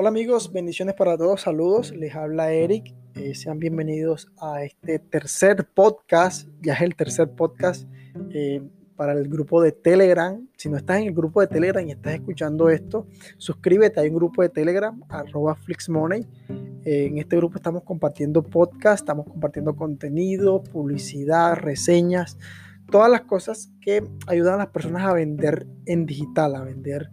Hola amigos, bendiciones para todos, saludos, les habla Eric, eh, sean bienvenidos a este tercer podcast, ya es el tercer podcast eh, para el grupo de Telegram. Si no estás en el grupo de Telegram y estás escuchando esto, suscríbete, hay un grupo de Telegram, arroba FlixMoney. Eh, en este grupo estamos compartiendo podcast, estamos compartiendo contenido, publicidad, reseñas, todas las cosas que ayudan a las personas a vender en digital, a vender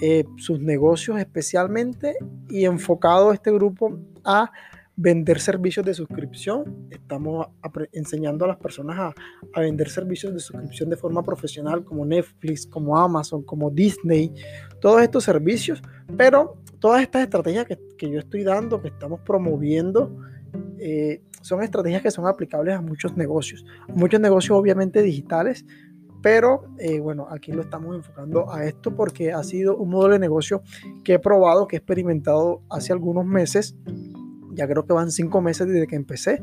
eh, sus negocios especialmente y enfocado este grupo a vender servicios de suscripción. Estamos enseñando a las personas a, vender servicios de suscripción de forma profesional como Netflix, como Amazon, como Disney, todos estos servicios, pero todas estas estrategias que, que yo estoy dando, que estamos promoviendo, eh, son estrategias que son aplicables a muchos negocios, muchos negocios obviamente digitales, pero eh, bueno, aquí lo estamos enfocando a esto porque ha sido un modelo de negocio que he probado, que he experimentado hace algunos meses, ya creo que van cinco meses desde que empecé,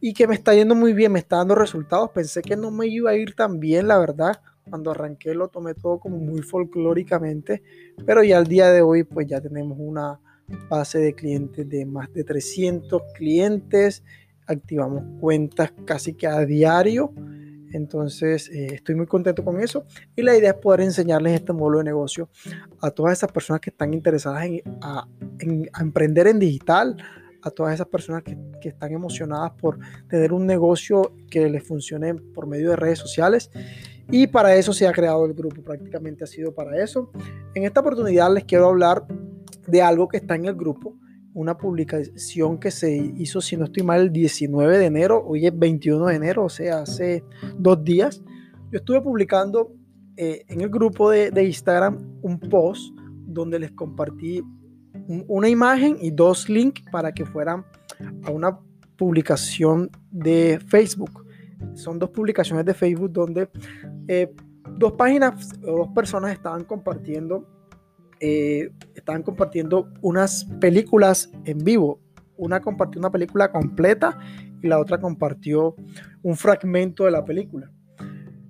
y que me está yendo muy bien, me está dando resultados. Pensé que no me iba a ir tan bien, la verdad. Cuando arranqué lo tomé todo como muy folclóricamente, pero ya al día de hoy pues ya tenemos una base de clientes de más de 300 clientes, activamos cuentas casi que a diario entonces, eh, estoy muy contento con eso y la idea es poder enseñarles este modelo de negocio a todas esas personas que están interesadas en, emprender en digital, a todas esas personas que, que, están emocionadas por tener un negocio que les funcione por medio de redes sociales. Y para eso se ha creado el grupo, prácticamente ha sido para eso. En esta oportunidad les quiero hablar de algo que está en el grupo una publicación que se hizo, si no estoy mal, el 19 de enero, hoy es 21 de enero, o sea, hace dos días. Yo estuve publicando eh, en el grupo de, de, Instagram un post donde les compartí una imagen y dos links para que fueran a una publicación de Facebook. Son dos publicaciones de Facebook donde eh, dos páginas o dos personas estaban compartiendo eh, estaban compartiendo unas películas en vivo. Una compartió una película completa y la otra compartió un fragmento de la película.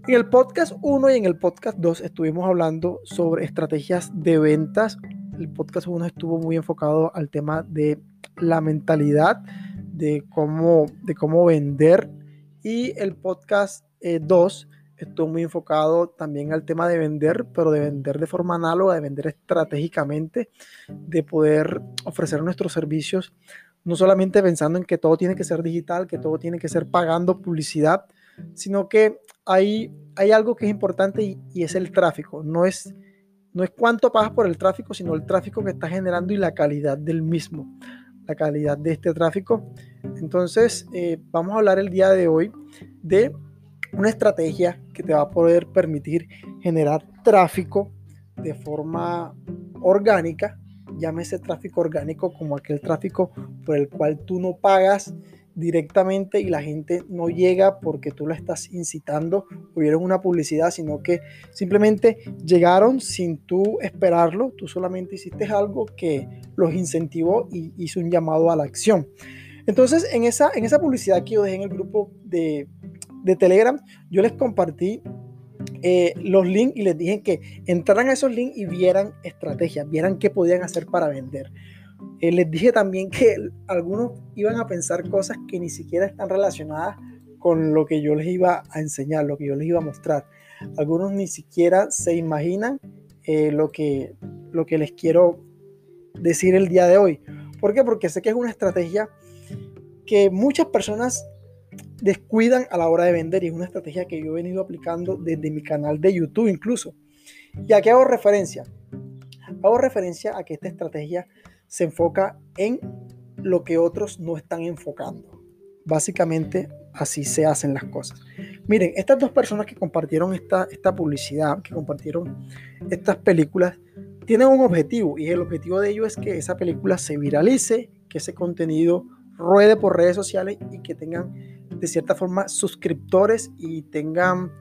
En el podcast 1 y en el podcast 2 estuvimos hablando sobre estrategias de ventas. El podcast 1 estuvo muy enfocado al tema de la mentalidad, de cómo, de cómo vender. Y el podcast 2 eh, estuvo muy enfocado también al tema de vender, pero de vender de forma análoga, de vender estratégicamente, de poder ofrecer nuestros servicios, no solamente pensando en que todo tiene que ser digital, que todo tiene que ser pagando publicidad, sino que hay, hay algo que es importante y, es el tráfico. No es, no es cuánto pagas por el tráfico, sino el tráfico que está generando y la calidad del mismo, la calidad de este tráfico. Entonces, eh, vamos a hablar el día de hoy de una estrategia que te va a poder permitir generar tráfico de forma orgánica, llámese tráfico orgánico como aquel tráfico por el cual tú no pagas directamente y la gente no llega porque tú la estás incitando o una publicidad, sino que simplemente llegaron sin tú esperarlo, tú solamente hiciste algo que los incentivó y hizo un llamado a la acción. Entonces, en esa, en esa publicidad que yo dejé en el grupo de, de Telegram, yo les compartí eh, los links y les dije que entraran a esos links y vieran estrategias, vieran qué podían hacer para vender. Eh, les dije también que algunos iban a pensar cosas que ni siquiera están relacionadas con lo que yo les iba a enseñar, lo que yo les iba a mostrar. Algunos ni siquiera se imaginan eh, lo, que, lo que les quiero decir el día de hoy. ¿Por qué? Porque sé que es una estrategia que muchas personas descuidan a la hora de vender y es una estrategia que yo he venido aplicando desde mi canal de YouTube incluso. ¿Y a qué hago referencia? Hago referencia a que esta estrategia se enfoca en lo que otros no están enfocando. Básicamente así se hacen las cosas. Miren, estas dos personas que compartieron esta, esta publicidad, que compartieron estas películas, tienen un objetivo y el objetivo de ello es que esa película se viralice, que ese contenido ruede por redes sociales y que tengan de cierta forma suscriptores y tengan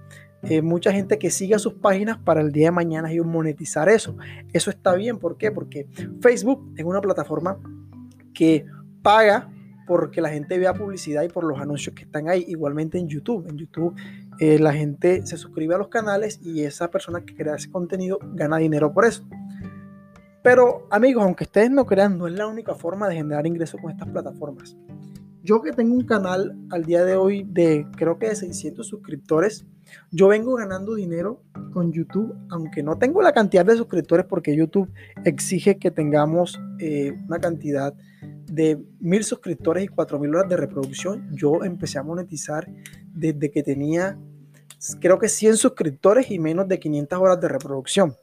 eh, mucha gente que siga sus páginas para el día de mañana y monetizar eso. Eso está bien, ¿por qué? Porque Facebook es una plataforma que paga porque la gente vea publicidad y por los anuncios que están ahí. Igualmente en YouTube. En YouTube eh, la gente se suscribe a los canales y esa persona que crea ese contenido gana dinero por eso. Pero amigos, aunque ustedes no crean, no es la única forma de generar ingresos con estas plataformas. Yo que tengo un canal al día de hoy de creo que de 600 suscriptores, yo vengo ganando dinero con YouTube, aunque no tengo la cantidad de suscriptores porque YouTube exige que tengamos eh, una cantidad de mil suscriptores y cuatro mil horas de reproducción. Yo empecé a monetizar desde que tenía creo que 100 suscriptores y menos de 500 horas de reproducción.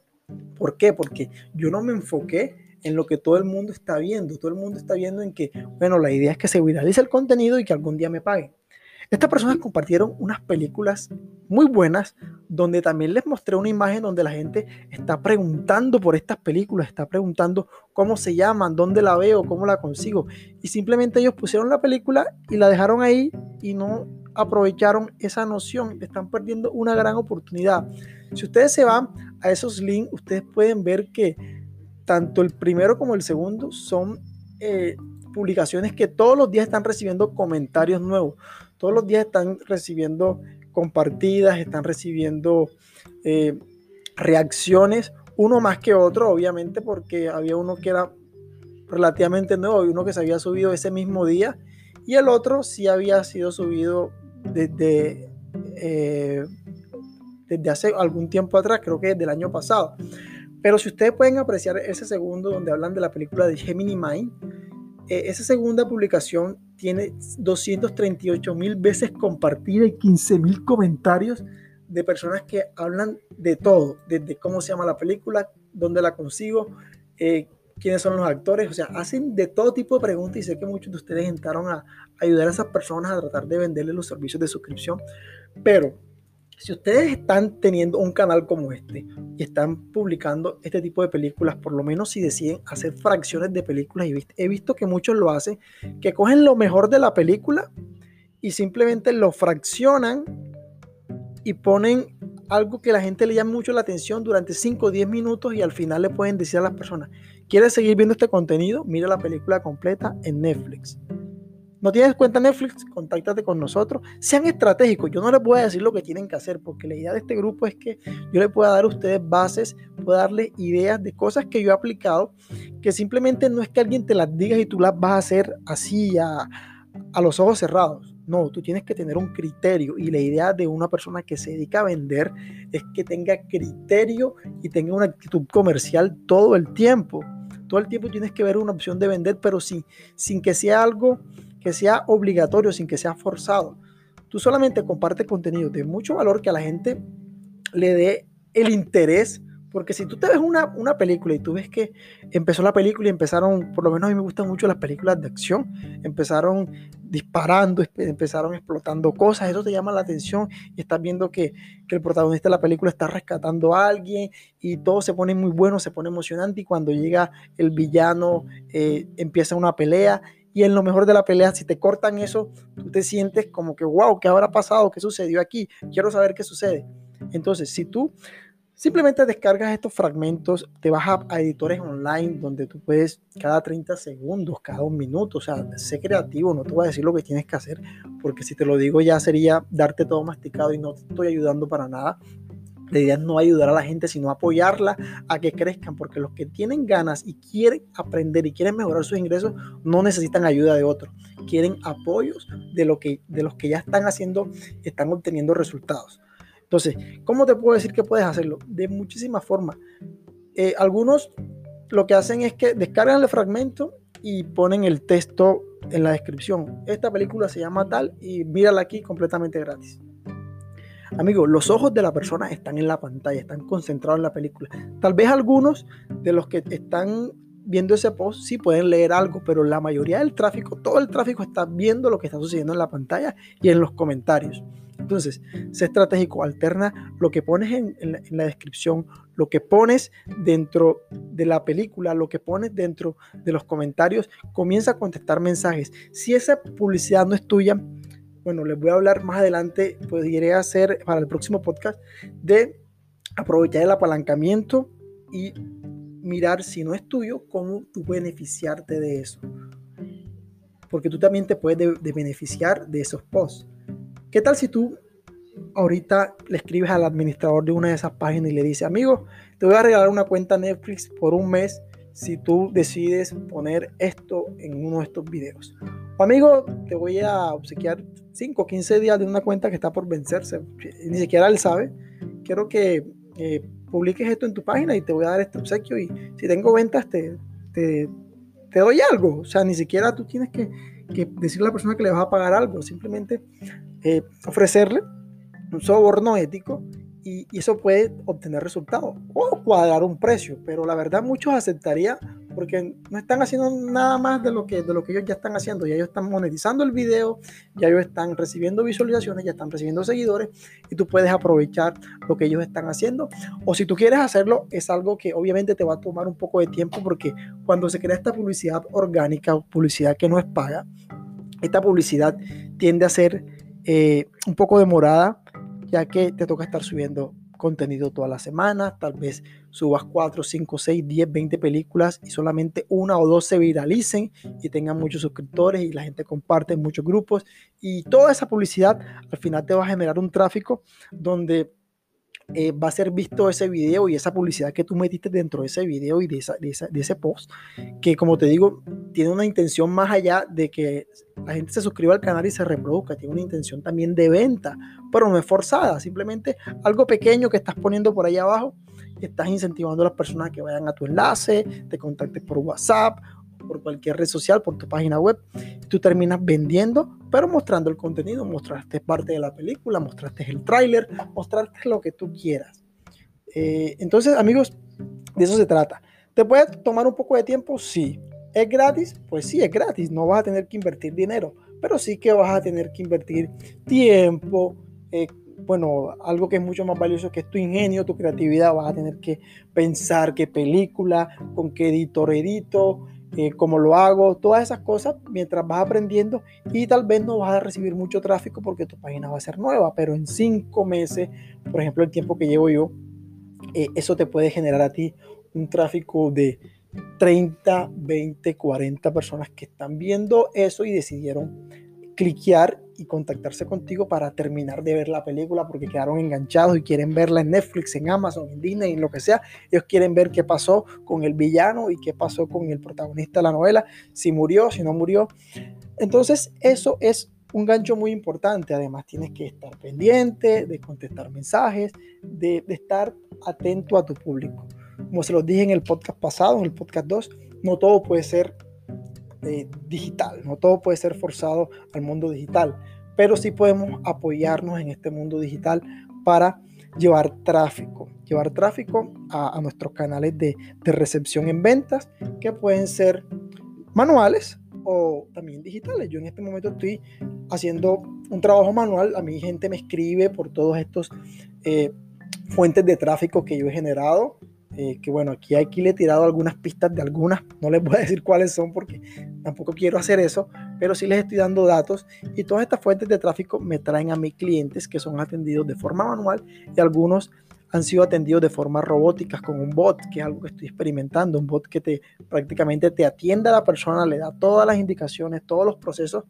¿Por qué? Porque yo no me enfoqué en lo que todo el mundo está viendo. Todo el mundo está viendo en que, bueno, la idea es que se viralice el contenido y que algún día me paguen. Estas personas compartieron unas películas muy buenas donde también les mostré una imagen donde la gente está preguntando por estas películas, está preguntando cómo se llaman, dónde la veo, cómo la consigo. Y simplemente ellos pusieron la película y la dejaron ahí y no aprovecharon esa noción. Están perdiendo una gran oportunidad. Si ustedes se van a esos links, ustedes pueden ver que tanto el primero como el segundo son eh, publicaciones que todos los días están recibiendo comentarios nuevos, todos los días están recibiendo compartidas, están recibiendo eh, reacciones, uno más que otro, obviamente, porque había uno que era relativamente nuevo y uno que se había subido ese mismo día y el otro sí había sido subido desde, eh, desde hace algún tiempo atrás, creo que desde el año pasado. Pero si ustedes pueden apreciar ese segundo donde hablan de la película de Gemini Mind, eh, esa segunda publicación tiene 238 mil veces compartida y 15 mil comentarios de personas que hablan de todo, desde cómo se llama la película, dónde la consigo, eh, quiénes son los actores, o sea, hacen de todo tipo de preguntas y sé que muchos de ustedes entraron a ayudar a esas personas a tratar de venderles los servicios de suscripción, pero si ustedes están teniendo un canal como este y están publicando este tipo de películas, por lo menos si deciden hacer fracciones de películas, y he visto que muchos lo hacen, que cogen lo mejor de la película y simplemente lo fraccionan y ponen algo que la gente le llama mucho la atención durante 5 o 10 minutos y al final le pueden decir a las personas, ¿quieres seguir viendo este contenido? Mira la película completa en Netflix. ¿No tienes cuenta Netflix? Contáctate con nosotros. Sean estratégicos. Yo no les voy a decir lo que tienen que hacer, porque la idea de este grupo es que yo les pueda dar a ustedes bases, pueda darles ideas de cosas que yo he aplicado, que simplemente no es que alguien te las diga y tú las vas a hacer así a, a los ojos cerrados. No, tú tienes que tener un criterio y la idea de una persona que se dedica a vender es que tenga criterio y tenga una actitud comercial todo el tiempo. Todo el tiempo tienes que ver una opción de vender, pero sin, sin que sea algo que sea obligatorio, sin que sea forzado. Tú solamente comparte contenido de mucho valor que a la gente le dé el interés. Porque si tú te ves una, una, película y tú ves que empezó la película y empezaron, por lo menos a mí me gustan mucho las películas de acción, empezaron disparando, empezaron explotando cosas, eso te llama la atención y estás viendo que, que el protagonista de la película está rescatando a alguien y todo se pone muy bueno, se pone emocionante y cuando llega el villano eh, empieza una pelea y en lo mejor de la pelea, si te cortan eso, tú te sientes como que, wow, ¿qué habrá pasado? ¿Qué sucedió aquí? Quiero saber qué sucede. Entonces, si tú simplemente descargas estos fragmentos, te vas a, editores online donde tú puedes cada 30 segundos, cada un minuto, o sea, sé creativo, no te voy a decir lo que tienes que hacer, porque si te lo digo ya sería darte todo masticado y no te estoy ayudando para nada. La idea no ayudar a la gente, sino apoyarla a que crezcan, porque los que tienen ganas y quieren aprender y quieren mejorar sus ingresos no necesitan ayuda de otros, quieren apoyos de, lo que, de los que ya están haciendo, están obteniendo resultados. Entonces, ¿cómo te puedo decir que puedes hacerlo? De muchísimas formas. Eh, algunos lo que hacen es que descargan el fragmento y ponen el texto en la descripción. Esta película se llama tal y mírala aquí completamente gratis. Amigos, los ojos de la persona están en la pantalla, están concentrados en la película. Tal vez algunos de los que están viendo ese post sí pueden leer algo, pero la mayoría del tráfico, todo el tráfico está viendo lo que está sucediendo en la pantalla y en los comentarios. Entonces, sé estratégico, alterna lo que pones en, la, en, la, descripción, lo que pones dentro de la película, lo que pones dentro de los comentarios, comienza a contestar mensajes. Si esa publicidad no es tuya, bueno, les voy a hablar más adelante, pues iré a hacer para el próximo podcast de aprovechar el apalancamiento y mirar si no es tuyo, cómo tú beneficiarte de eso. Porque tú también te puedes de, de beneficiar de esos posts. ¿Qué tal si tú ahorita le escribes al administrador de una de esas páginas y le dices, amigo, te voy a regalar una cuenta Netflix por un mes si tú decides poner esto en uno de estos videos. O amigo, te voy a obsequiar 5 o 15 días de una cuenta que está por vencerse. Ni siquiera él sabe. Quiero que eh, publiques esto en tu página y te voy a dar este obsequio. Y si tengo ventas, te, te, doy algo. O sea, ni siquiera tú tienes que, que, decirle a la persona que le vas a pagar algo. Simplemente eh, ofrecerle un soborno ético y, eso puede obtener resultados o cuadrar un precio, pero la verdad muchos aceptarían porque no están haciendo nada más de lo que, de lo que ellos ya están haciendo, ya ellos están monetizando el video, ya ellos están recibiendo visualizaciones, ya están recibiendo seguidores y tú puedes aprovechar lo que ellos están haciendo. O si tú quieres hacerlo, es algo que obviamente te va a tomar un poco de tiempo porque cuando se crea esta publicidad orgánica o publicidad que no es paga, esta publicidad tiende a ser eh, un poco demorada ya que te toca estar subiendo contenido toda la semana, tal vez subas 4, 5, 6, 10, 20 películas y solamente una o dos se viralicen y tengan muchos suscriptores y la gente comparte en muchos grupos. Y toda esa publicidad al final te va a generar un tráfico donde eh, va a ser visto ese video y esa publicidad que tú metiste dentro de ese video y de, de, ese post, que como te digo, tiene una intención más allá de que la gente se suscriba al canal y se reproduzca, tiene una intención también de venta, pero no es forzada, simplemente algo pequeño que estás poniendo por ahí abajo estás incentivando a las personas que vayan a tu enlace, te contacten por WhatsApp por cualquier red social, por tu página web, tú terminas vendiendo, pero mostrando el contenido, mostraste parte de la película, mostraste el tráiler, mostraste lo que tú quieras. Eh, entonces, amigos, de eso se trata. ¿Te puede tomar un poco de tiempo? Sí. ¿Es gratis? Pues sí, es gratis. No vas a tener que invertir dinero, pero sí que vas a tener que invertir tiempo. Eh, bueno, algo que es mucho más valioso que es tu ingenio, tu creatividad. Vas a tener que pensar qué película, con qué editor edito, eh, cómo lo hago, todas esas cosas mientras vas aprendiendo y tal vez no vas a recibir mucho tráfico porque tu página va a ser nueva, pero en cinco meses, por ejemplo, el tiempo que llevo yo, eh, eso te puede generar a ti un tráfico de 30, 20, 40 personas que están viendo eso y decidieron cliquear y contactarse contigo para terminar de ver la película porque quedaron enganchados y quieren verla en Netflix, en Amazon, en Disney, en lo que sea. Ellos quieren ver qué pasó con el villano y qué pasó con el protagonista de la novela, si murió, si no murió. Entonces eso es un gancho muy importante. Además tienes que estar pendiente de contestar mensajes, de, estar atento a tu público. Como se los dije en el podcast pasado, en el podcast 2, no todo puede ser digital. No todo puede ser forzado al mundo digital, pero sí podemos apoyarnos en este mundo digital para llevar tráfico, llevar tráfico a, nuestros canales de, de, recepción en ventas que pueden ser manuales o también digitales. Yo en este momento estoy haciendo un trabajo manual, a mi gente me escribe por todos estos eh, fuentes de tráfico que yo he generado eh, que bueno, aquí, aquí le he tirado algunas pistas de algunas, no les voy a decir cuáles son porque tampoco quiero hacer eso, pero sí les estoy dando datos y todas estas fuentes de tráfico me traen a mis clientes que son atendidos de forma manual y algunos han sido atendidos de forma robótica con un bot, que es algo que estoy experimentando, un bot que te prácticamente te atiende a la persona, le da todas las indicaciones, todos los procesos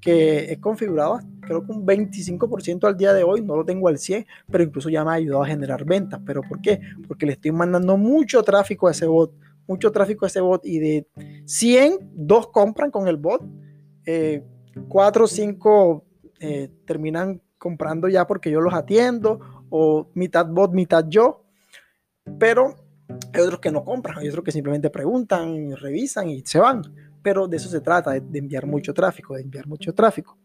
que es configurado, creo que un 25% al día de hoy, no lo tengo al 100, pero incluso ya me ha ayudado a generar ventas. ¿Pero por qué? Porque le estoy mandando mucho tráfico a ese bot, mucho tráfico a ese bot y de 100, dos compran con el bot, eh, 4 o 5 eh, terminan comprando ya porque yo los atiendo o mitad bot, mitad yo, pero hay otros que no compran, hay otros que simplemente preguntan, revisan y se van pero de eso se trata, de, enviar mucho tráfico, de enviar mucho tráfico.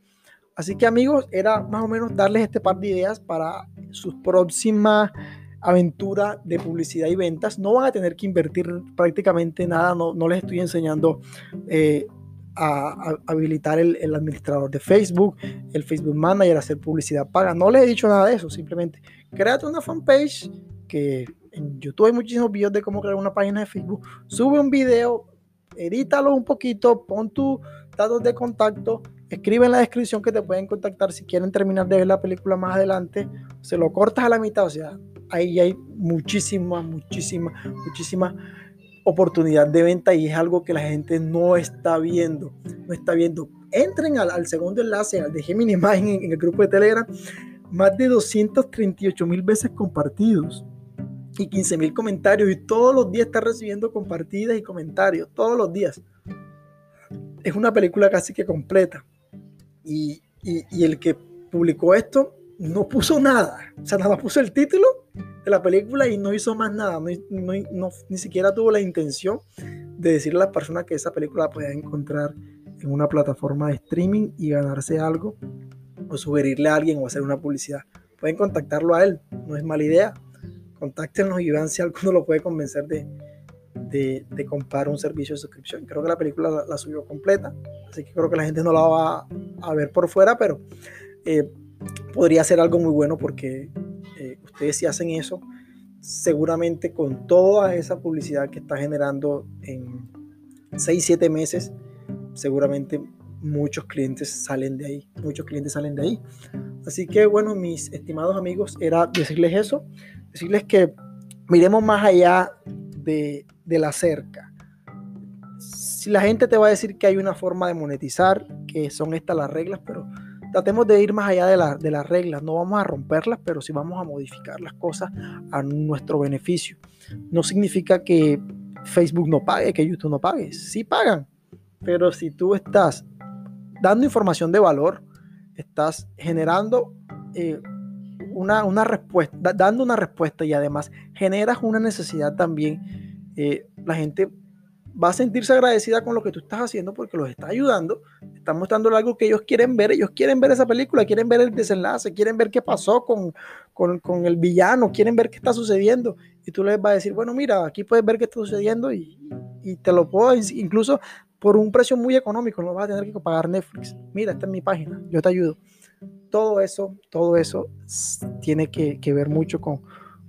Así que amigos, era más o menos darles este par de ideas para sus próximas aventuras de publicidad y ventas. No van a tener que invertir prácticamente nada, no, no les estoy enseñando eh, a, habilitar el, el, administrador de Facebook, el Facebook Manager, hacer publicidad paga. No les he dicho nada de eso, simplemente créate una fanpage que en YouTube hay muchísimos videos de cómo crear una página de Facebook. Sube un video, edítalo un poquito, pon tus datos de contacto, escribe en la descripción que te pueden contactar si quieren terminar de ver la película más adelante, se lo cortas a la mitad, o sea, ahí hay muchísima, muchísima, muchísima oportunidad de venta y es algo que la gente no está viendo, no está viendo. Entren al, segundo enlace, al de Gemini Imagen en, en el grupo de Telegram, más de 238 mil veces compartidos. Y 15 mil comentarios y todos los días está recibiendo compartidas y comentarios, todos los días. Es una película casi que completa. Y, el que publicó esto no puso nada, o sea, nada puso el título de la película y no hizo más nada, ni siquiera tuvo la intención de decirle a las personas que esa película la podían encontrar en una plataforma de streaming y ganarse algo o sugerirle a alguien o hacer una publicidad. Pueden contactarlo a él, no es mala idea. Contáctenos y vean si alguno lo puede convencer de, de, comprar un servicio de suscripción. Creo que la película la, subió completa, así que creo que la gente no la va a, ver por fuera, pero eh, podría ser algo muy bueno porque eh, ustedes si hacen eso, seguramente con toda esa publicidad que está generando en 6, 7 meses, seguramente muchos clientes salen de ahí, muchos clientes salen de ahí. Así que bueno, mis estimados amigos, era decirles eso, decirles que miremos más allá de, la cerca. Si la gente te va a decir que hay una forma de monetizar, que son estas las reglas, pero tratemos de ir más allá de, de las reglas. No vamos a romperlas, pero sí vamos a modificar las cosas a nuestro beneficio. No significa que Facebook no pague, que YouTube no pague. Sí pagan, pero si tú estás dando información de valor, estás generando eh, una, una, respuesta, dando una respuesta y además generas una necesidad también, eh, la gente va a sentirse agradecida con lo que tú estás haciendo porque los está ayudando, están mostrando algo que ellos quieren ver, ellos quieren ver esa película, quieren ver el desenlace, quieren ver qué pasó con, con, con el villano, quieren ver qué está sucediendo y tú les vas a decir, bueno, mira, aquí puedes ver qué está sucediendo y, y te lo puedo incluso por un precio muy económico, no vas a tener que pagar Netflix. Mira, esta es mi página, yo te ayudo. Todo eso, todo eso tiene que, ver mucho con,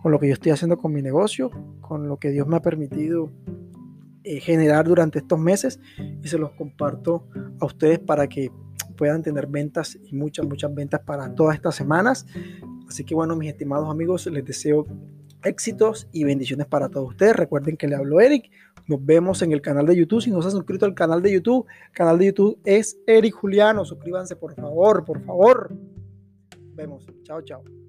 lo que yo estoy haciendo con mi negocio, con lo que Dios me ha permitido eh, generar durante estos meses y se los comparto a ustedes para que puedan tener ventas y muchas, muchas ventas para todas estas semanas. Así que bueno, mis estimados amigos, les deseo éxitos y bendiciones para todos ustedes. Recuerden que le hablo Eric. Nos vemos en el canal de YouTube. Si no se han suscrito al canal de YouTube, el canal de YouTube es Eric Juliano. Suscríbanse, por favor, por favor. Vemos. Chao, chao.